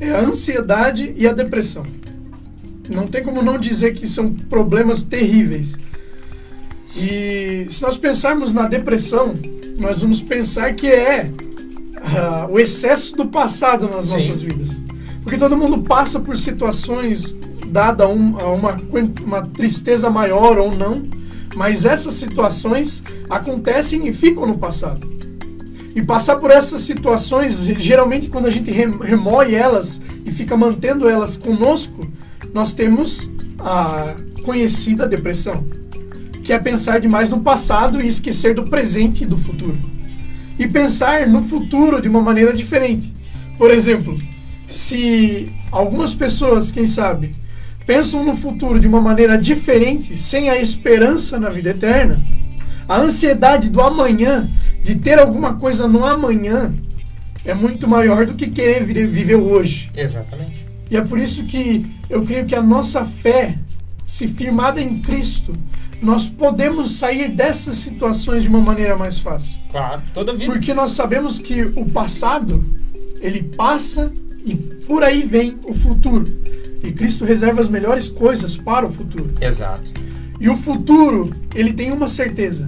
é a ansiedade e a depressão. Não tem como não dizer que são problemas terríveis. E se nós pensarmos na depressão, nós vamos pensar que é ah, o excesso do passado nas Sim. nossas vidas. Porque todo mundo passa por situações dada um- a uma, uma tristeza maior ou não, mas essas situações acontecem e ficam no passado. E passar por essas situações, ge- geralmente quando a gente rem- remoe elas e fica mantendo elas conosco, nós temos a conhecida depressão, que é pensar demais no passado e esquecer do presente e do futuro. E pensar no futuro de uma maneira diferente. Por exemplo, se algumas pessoas, quem sabe, pensam no futuro de uma maneira diferente, sem a esperança na vida eterna, a ansiedade do amanhã, de ter alguma coisa no amanhã, é muito maior do que querer viver o hoje. Exatamente. E é por isso que eu creio que a nossa fé, se firmada em Cristo, nós podemos sair dessas situações de uma maneira mais fácil. Claro, toda vida. Porque nós sabemos que o passado, ele passa e por aí vem o futuro. E Cristo reserva as melhores coisas para o futuro. Exato. E o futuro, ele tem uma certeza: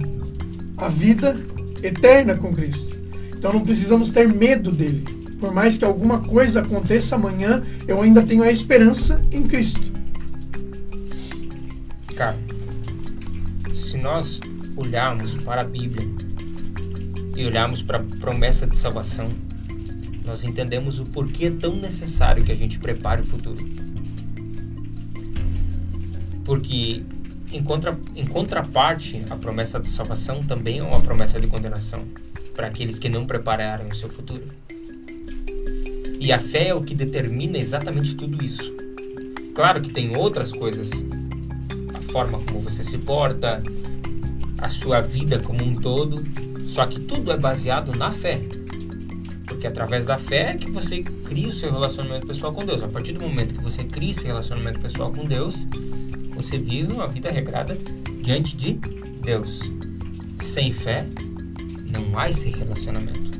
a vida eterna com Cristo. Então não precisamos ter medo dele. Por mais que alguma coisa aconteça amanhã, eu ainda tenho a esperança em Cristo. Cara, se nós olharmos para a Bíblia e olharmos para a promessa de salvação, nós entendemos o porquê é tão necessário que a gente prepare o futuro. Porque, em, contra, em contraparte, a promessa de salvação também é uma promessa de condenação para aqueles que não prepararam o seu futuro. E a fé é o que determina exatamente tudo isso. Claro que tem outras coisas a forma como você se porta, a sua vida como um todo. Só que tudo é baseado na fé. Porque através da fé é que você cria o seu relacionamento pessoal com Deus. A partir do momento que você cria esse relacionamento pessoal com Deus, você vive uma vida regrada diante de Deus. Sem fé, não há esse relacionamento.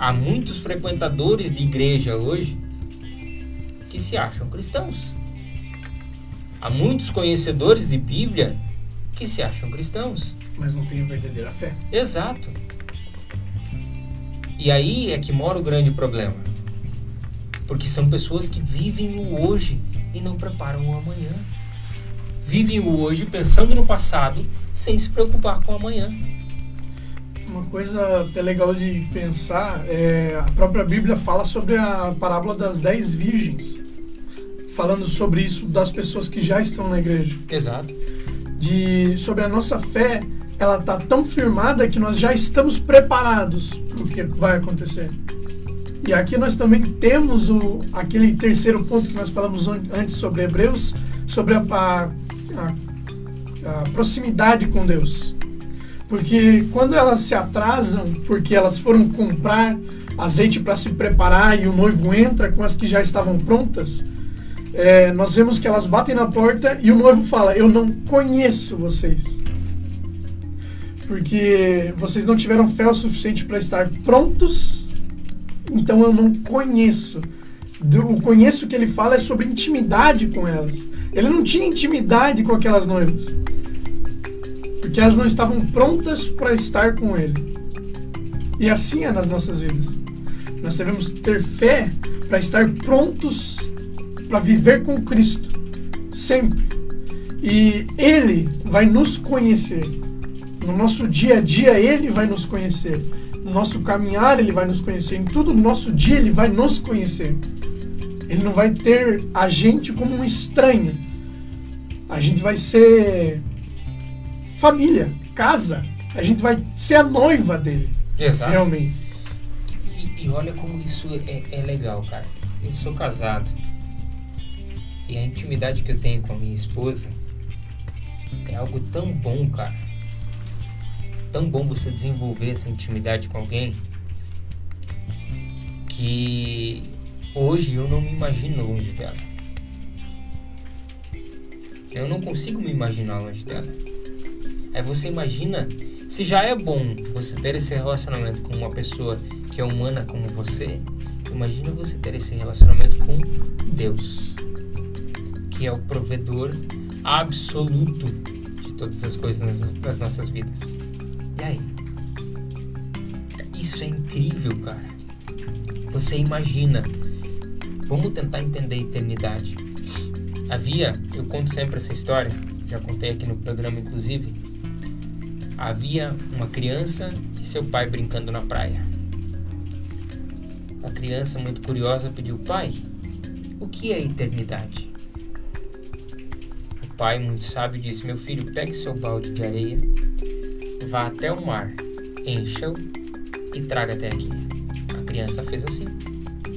Há muitos frequentadores de igreja hoje que se acham cristãos. Há muitos conhecedores de Bíblia que se acham cristãos. Mas não tem a verdadeira fé. Exato. E aí é que mora o grande problema. Porque são pessoas que vivem o hoje e não preparam o amanhã. Vivem o hoje pensando no passado sem se preocupar com o amanhã. Uma coisa até legal de pensar é a própria Bíblia fala sobre a parábola das dez virgens, falando sobre isso das pessoas que já estão na igreja. Exato. de sobre a nossa fé, ela está tão firmada que nós já estamos preparados para o que vai acontecer. E aqui nós também temos o, aquele terceiro ponto que nós falamos an- antes sobre Hebreus, sobre a, a- a proximidade com Deus. Porque quando elas se atrasam, porque elas foram comprar azeite para se preparar e o noivo entra com as que já estavam prontas, é, nós vemos que elas batem na porta e o noivo fala: Eu não conheço vocês. Porque vocês não tiveram fé o suficiente para estar prontos então eu não conheço. O conheço que ele fala é sobre intimidade com elas. Ele não tinha intimidade com aquelas noivas. Porque elas não estavam prontas para estar com ele. E assim é nas nossas vidas. Nós devemos ter fé para estar prontos para viver com Cristo. Sempre. E Ele vai nos conhecer. No nosso dia a dia, Ele vai nos conhecer. No nosso caminhar, Ele vai nos conhecer. Em tudo no nosso dia, Ele vai nos conhecer. Ele não vai ter a gente como um estranho. A gente vai ser família, casa. A gente vai ser a noiva dele. Exato. Realmente. E, e olha como isso é, é legal, cara. Eu sou casado. E a intimidade que eu tenho com a minha esposa é algo tão bom, cara. Tão bom você desenvolver essa intimidade com alguém que hoje eu não me imagino longe dela. Eu não consigo me imaginar longe dela. Aí você imagina, se já é bom você ter esse relacionamento com uma pessoa que é humana como você, imagina você ter esse relacionamento com Deus, que é o provedor absoluto de todas as coisas nas, nas nossas vidas. E aí? Isso é incrível, cara. Você imagina. Vamos tentar entender a eternidade. Havia, eu conto sempre essa história, já contei aqui no programa inclusive. Havia uma criança e seu pai brincando na praia. A criança, muito curiosa, pediu: Pai, o que é eternidade? O pai, muito sábio, disse: Meu filho, pegue seu balde de areia, vá até o mar, encha-o e traga até aqui. A criança fez assim.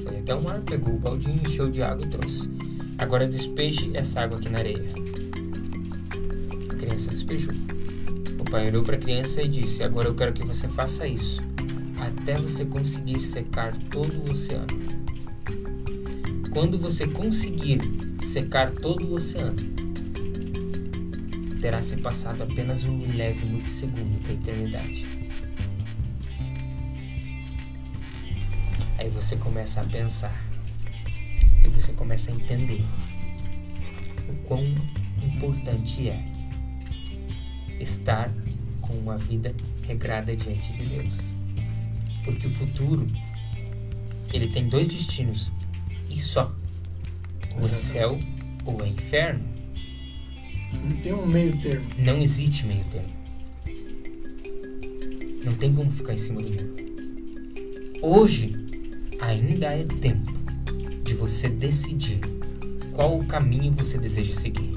Foi até o mar, pegou o baldinho, encheu de água e trouxe. Agora despeje essa água aqui na areia. A criança despejou. Pai olhou para a criança e disse: Agora eu quero que você faça isso até você conseguir secar todo o oceano. Quando você conseguir secar todo o oceano, terá se passado apenas um milésimo de segundo da eternidade. Aí você começa a pensar e você começa a entender o quão importante é estar com uma vida regrada diante de Deus. Porque o futuro ele tem dois destinos e só. Ou é céu ou é inferno. Não tem um meio termo. Não existe meio termo. Não tem como ficar em cima do muro. Hoje ainda é tempo de você decidir qual o caminho você deseja seguir.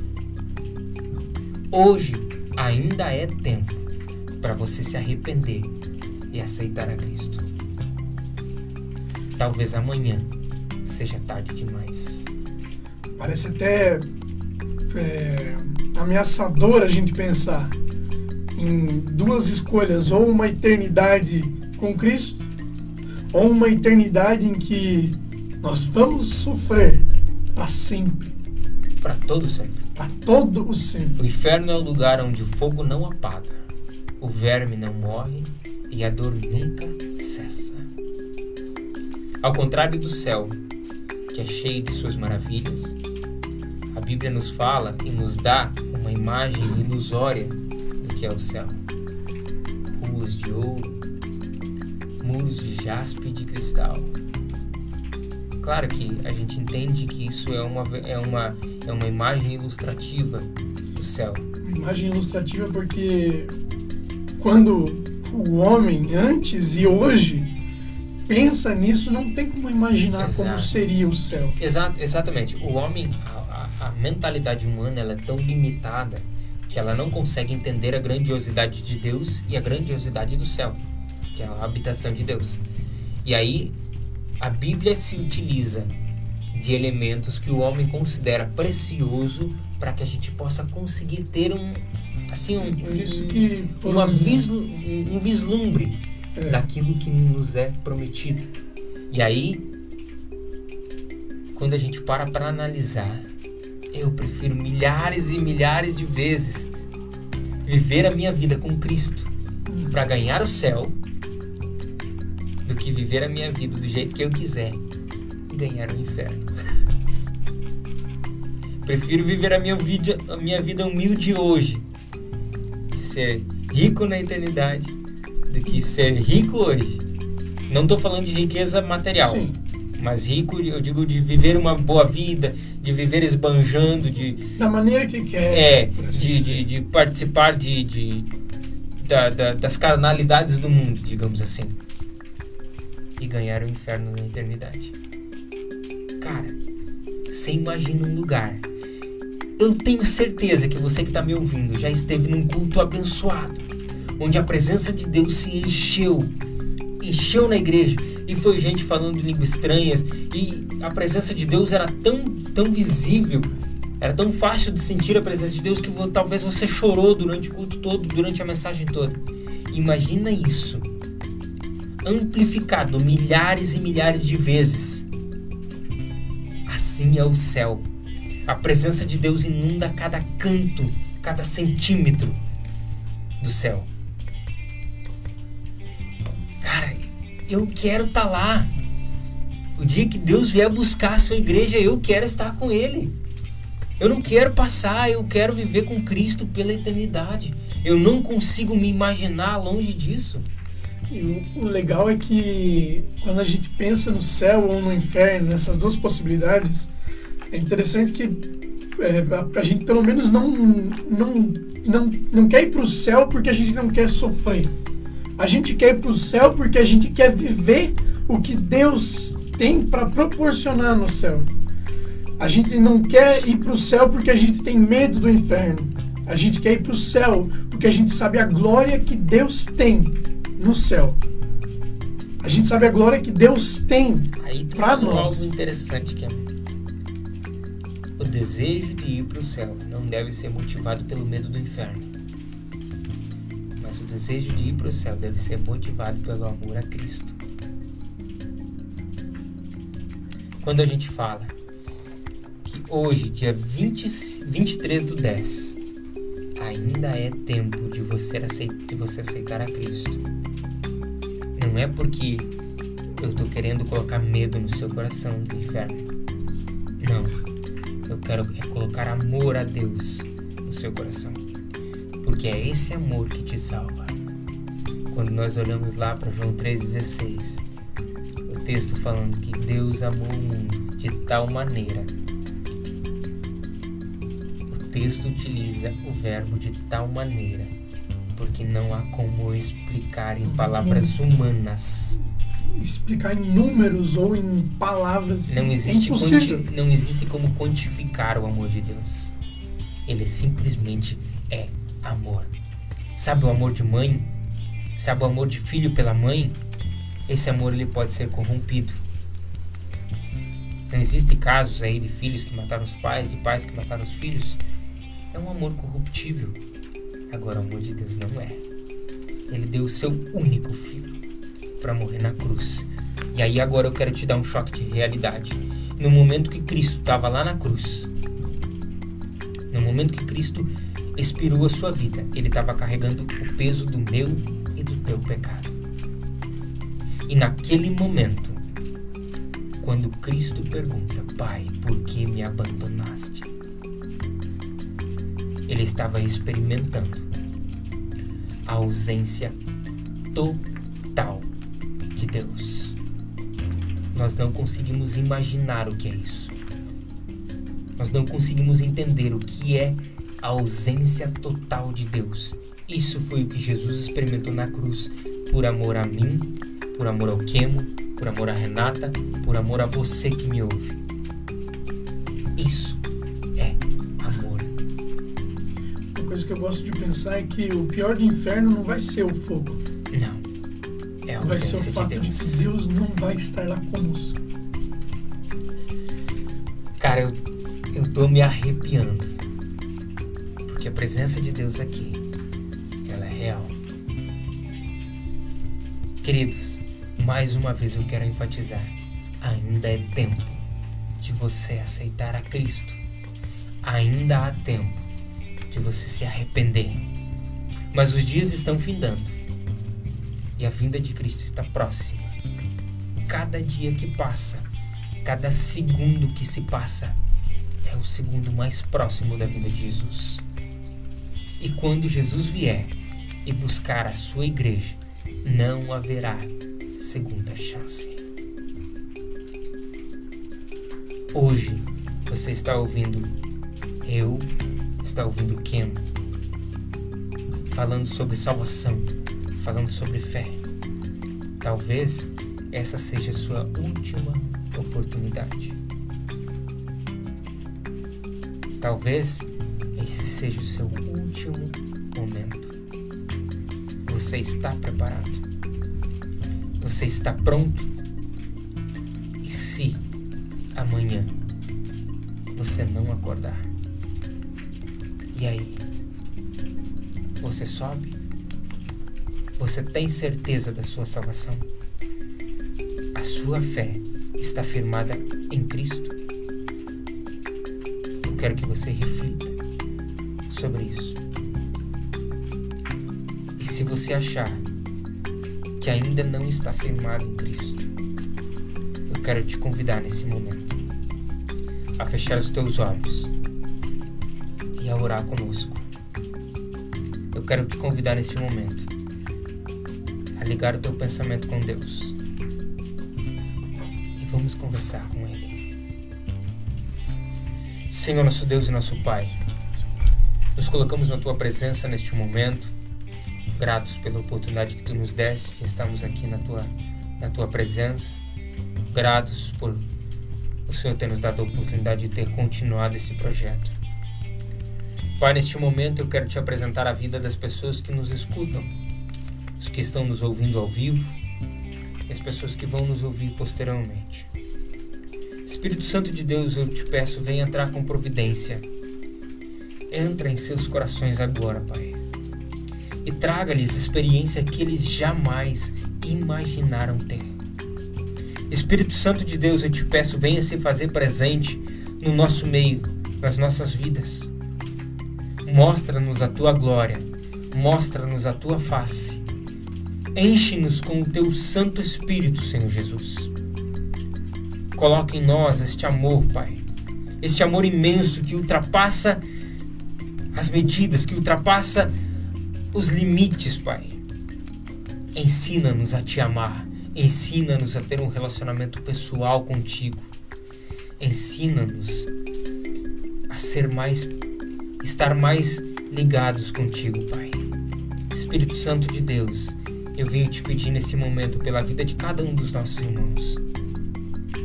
Hoje ainda é tempo para você se arrepender e aceitar a Cristo. Talvez amanhã seja tarde demais. Parece até é, ameaçador a gente pensar em duas escolhas, ou uma eternidade com Cristo, ou uma eternidade em que nós vamos sofrer para sempre. Para todo sempre. Para todo o sempre. O inferno é o lugar onde o fogo não apaga, o verme não morre e a dor nunca cessa. Ao contrário do céu, que é cheio de suas maravilhas, a Bíblia nos fala e nos dá uma imagem ilusória do que é o céu. Ruas de ouro, muros de jaspe e de cristal. Claro que a gente entende que isso é uma, é uma, é uma imagem ilustrativa do céu. Imagem ilustrativa porque quando o homem antes e hoje pensa nisso, não tem como imaginar Exato. como seria o céu. Exato, exatamente. O homem, a, a, a mentalidade humana, ela é tão limitada que ela não consegue entender a grandiosidade de Deus e a grandiosidade do céu, que é a habitação de Deus. E aí a Bíblia se utiliza de elementos que o homem considera precioso para que a gente possa conseguir ter um assim um, um, que uma vislu, um, um vislumbre É. daquilo que nos é prometido. E aí, quando a gente para para analisar, eu prefiro milhares e milhares de vezes viver a minha vida com Cristo para ganhar o céu do que viver a minha vida do jeito que eu quiser ganhar o inferno. Prefiro viver a minha vida, a minha vida humilde hoje e ser rico na eternidade do que ser rico hoje. Não estou falando de riqueza material. Sim. Mas rico, eu digo de viver uma boa vida, de viver esbanjando, de. Da maneira que quer. É, assim de, de, de, participar de, de da, da, das carnalidades do mundo, digamos assim. E ganhar o inferno na eternidade. Cara, você imagina um lugar. Eu tenho certeza que você que está me ouvindo já esteve num culto abençoado, onde a presença de Deus se encheu, encheu na igreja e foi gente falando línguas estranhas e a presença de Deus era tão, tão visível, era tão fácil de sentir a presença de Deus que talvez você chorou durante o culto todo, durante a mensagem toda. Imagina isso amplificado milhares e milhares de vezes. É o céu. A presença de Deus inunda cada canto, cada centímetro do céu. eu quero estar tá lá. O dia que Deus vier buscar a sua igreja, eu quero estar com Ele. Eu não quero passar, eu quero viver com Cristo pela eternidade. Eu não consigo me imaginar longe disso. E o, legal é que quando a gente pensa no céu ou no inferno, nessas duas possibilidades, é interessante que é, a, a, gente pelo menos não, não, não, não quer ir para o céu porque a gente não quer sofrer. A gente quer ir para o céu porque a gente quer viver o que Deus tem para proporcionar no céu. A gente não quer ir para o céu porque a gente tem medo do inferno. A gente quer ir para o céu porque a gente sabe a glória que Deus tem no céu. A gente sabe a glória que Deus tem para nós. algo interessante que é desejo de ir para o céu não deve ser motivado pelo medo do inferno mas o desejo de ir para o céu deve ser motivado pelo amor a Cristo. Quando a gente fala que hoje, dia 20, 23 do 10, ainda é tempo de você, aceitar, de você aceitar a Cristo, não é porque eu estou querendo colocar medo no seu coração do inferno. Não. Eu quero é colocar amor a Deus no seu coração. Porque é esse amor que te salva. Quando nós olhamos lá para João 3,16, o texto falando que Deus amou o mundo de tal maneira, o texto utiliza o verbo de tal maneira, porque não há como explicar em palavras humanas explicar em números ou em palavras. Não existe, é não existe como quantificar o amor de Deus. Ele simplesmente é amor. Sabe o amor de mãe? Sabe o amor de filho pela mãe? Esse amor ele pode ser corrompido. Não existem casos aí de filhos que mataram os pais e pais que mataram os filhos. É um amor corruptível. Agora o amor de Deus não é. Ele deu o seu único filho para morrer na cruz. E aí agora eu quero te dar um choque de realidade. No momento que Cristo estava lá na cruz, no momento que Cristo expirou a sua vida. Ele estava carregando o peso do meu e do teu pecado. E naquele momento, quando Cristo pergunta, Pai, por que me abandonaste? Ele estava experimentando a ausência total de Deus. Nós não conseguimos imaginar o que é isso. Nós não conseguimos entender o que é a ausência total de Deus. Isso foi o que Jesus experimentou na cruz por amor a mim, por amor ao Quemo, por amor a Renata, por amor a você que me ouve. Isso é amor. Uma coisa que eu gosto de pensar é que o pior do inferno não vai ser o fogo. Vai ser o fato de, de que Deus não vai estar lá conosco. Cara, eu, eu tô me arrepiando a presença de Deus aqui, ela é real. Queridos, mais uma vez eu quero enfatizar, ainda é tempo de você aceitar a Cristo. Ainda há tempo de você se arrepender. Mas os dias estão findando. E a vinda de Cristo está próxima. cada dia que passa, cada segundo que se passa, é o segundo mais próximo da vida de Jesus. E quando Jesus vier e buscar a sua igreja, não haverá segunda chance. Hoje você está ouvindo eu, está ouvindo Ken, falando sobre salvação, falando sobre fé. Talvez essa seja sua última oportunidade. Talvez esse seja o seu último momento. Você está preparado? Você está pronto? E se amanhã você não acordar? E aí? Você sobe? Você tem certeza da sua salvação? A sua fé está firmada em Cristo? Eu quero que você reflita sobre isso. E se você achar que ainda não está firmado em Cristo, eu quero te convidar nesse momento a fechar os teus olhos e a orar conosco. Eu quero te convidar nesse momento ligar o teu pensamento com Deus e vamos conversar com Ele. Senhor, nosso Deus e nosso Pai, nos colocamos na tua presença neste momento, gratos pela oportunidade que tu nos deste de estarmos aqui na tua, na tua presença, gratos por o Senhor ter nos dado a oportunidade de ter continuado esse projeto. Pai, neste momento eu quero te apresentar a vida das pessoas que nos escutam, que estão nos ouvindo ao vivo e as pessoas que vão nos ouvir posteriormente. Espírito Santo de Deus, eu te peço, vem entrar com providência. Entra em seus corações agora, Pai. E traga-lhes experiência que eles jamais imaginaram ter. Espírito Santo de Deus, eu te peço, venha se fazer presente no nosso meio, nas nossas vidas. Mostra-nos a tua glória, mostra-nos a tua face. Enche-nos com o teu Santo Espírito, Senhor Jesus. Coloque em nós este amor, Pai. Este amor imenso que ultrapassa as medidas, que ultrapassa os limites, Pai. Ensina-nos a te amar. Ensina-nos a ter um relacionamento pessoal contigo. Ensina-nos a ser mais estar mais ligados contigo, Pai. Espírito Santo de Deus, eu venho te pedir nesse momento pela vida de cada um dos nossos irmãos.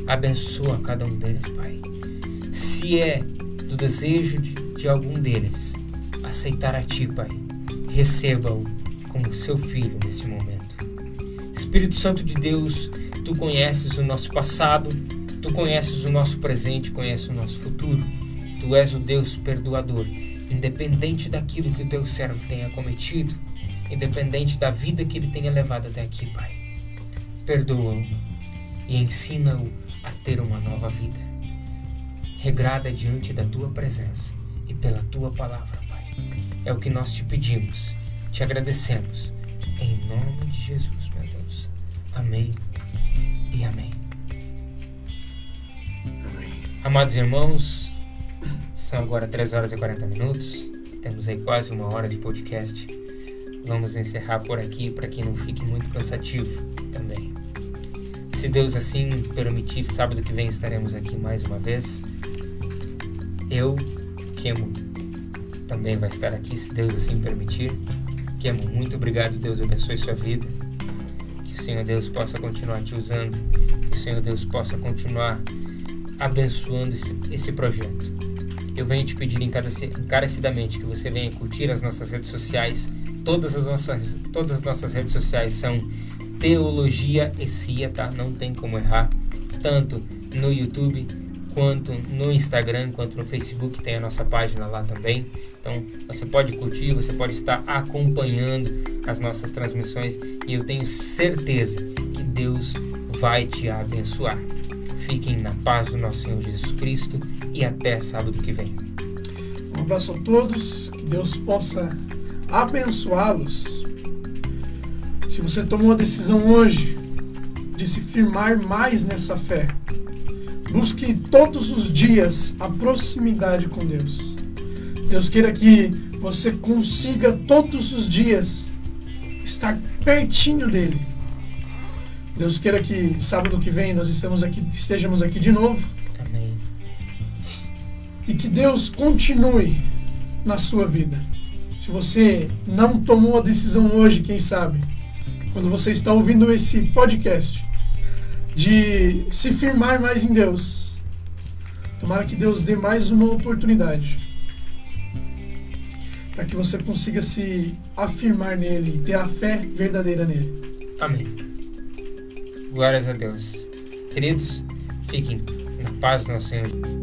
Abençoa cada um deles, Pai. Se é do desejo de, de algum deles aceitar a Ti, Pai, receba-o como seu filho nesse momento. Espírito Santo de Deus, Tu conheces o nosso passado, Tu conheces o nosso presente, conheces o nosso futuro. Tu és o Deus perdoador, independente daquilo que o teu servo tenha cometido, independente da vida que ele tenha levado até aqui, Pai. Perdoa-o e ensina-o a ter uma nova vida, regrada diante da tua presença e pela tua palavra, Pai. É o que nós te pedimos, te agradecemos, em nome de Jesus, meu Deus. Amém e amém. Amados irmãos, são agora 3 horas e 40 minutos. Temos aí quase uma hora de podcast. Vamos encerrar por aqui para que não fique muito cansativo também. Se Deus assim permitir, sábado que vem estaremos aqui mais uma vez. Eu, Kemo, também vai estar aqui, se Deus assim permitir. Kemo, muito obrigado, Deus abençoe sua vida. Que o Senhor Deus possa continuar te usando. Que o Senhor Deus possa continuar abençoando esse, esse projeto. Eu venho te pedir encarecidamente que você venha curtir as nossas redes sociais. Todas as nossas, todas as nossas redes sociais são Teologia e Cia, tá? Não tem como errar. Tanto no YouTube, quanto no Instagram, quanto no Facebook, tem a nossa página lá também. Então você pode curtir, você pode estar acompanhando as nossas transmissões e eu tenho certeza que Deus vai te abençoar. Fiquem na paz do nosso Senhor Jesus Cristo e até sábado que vem. Um abraço a todos, que Deus possa abençoá-los. Se você tomou a decisão hoje de de se firmar mais nessa fé. Busque todos os dias a proximidade com Deus. Deus queira que você consiga todos os dias estar pertinho dele. Deus queira que sábado que vem nós estamos aqui, estejamos aqui de novo. Amém. E que Deus continue na sua vida. Se você não tomou a decisão hoje, quem sabe, quando você está ouvindo esse podcast, de se firmar mais em Deus, tomara que Deus dê mais uma oportunidade para que você consiga se afirmar nele ter a fé verdadeira nele. Amém. Glórias a Deus. Queridos, fiquem na paz do nosso Senhor.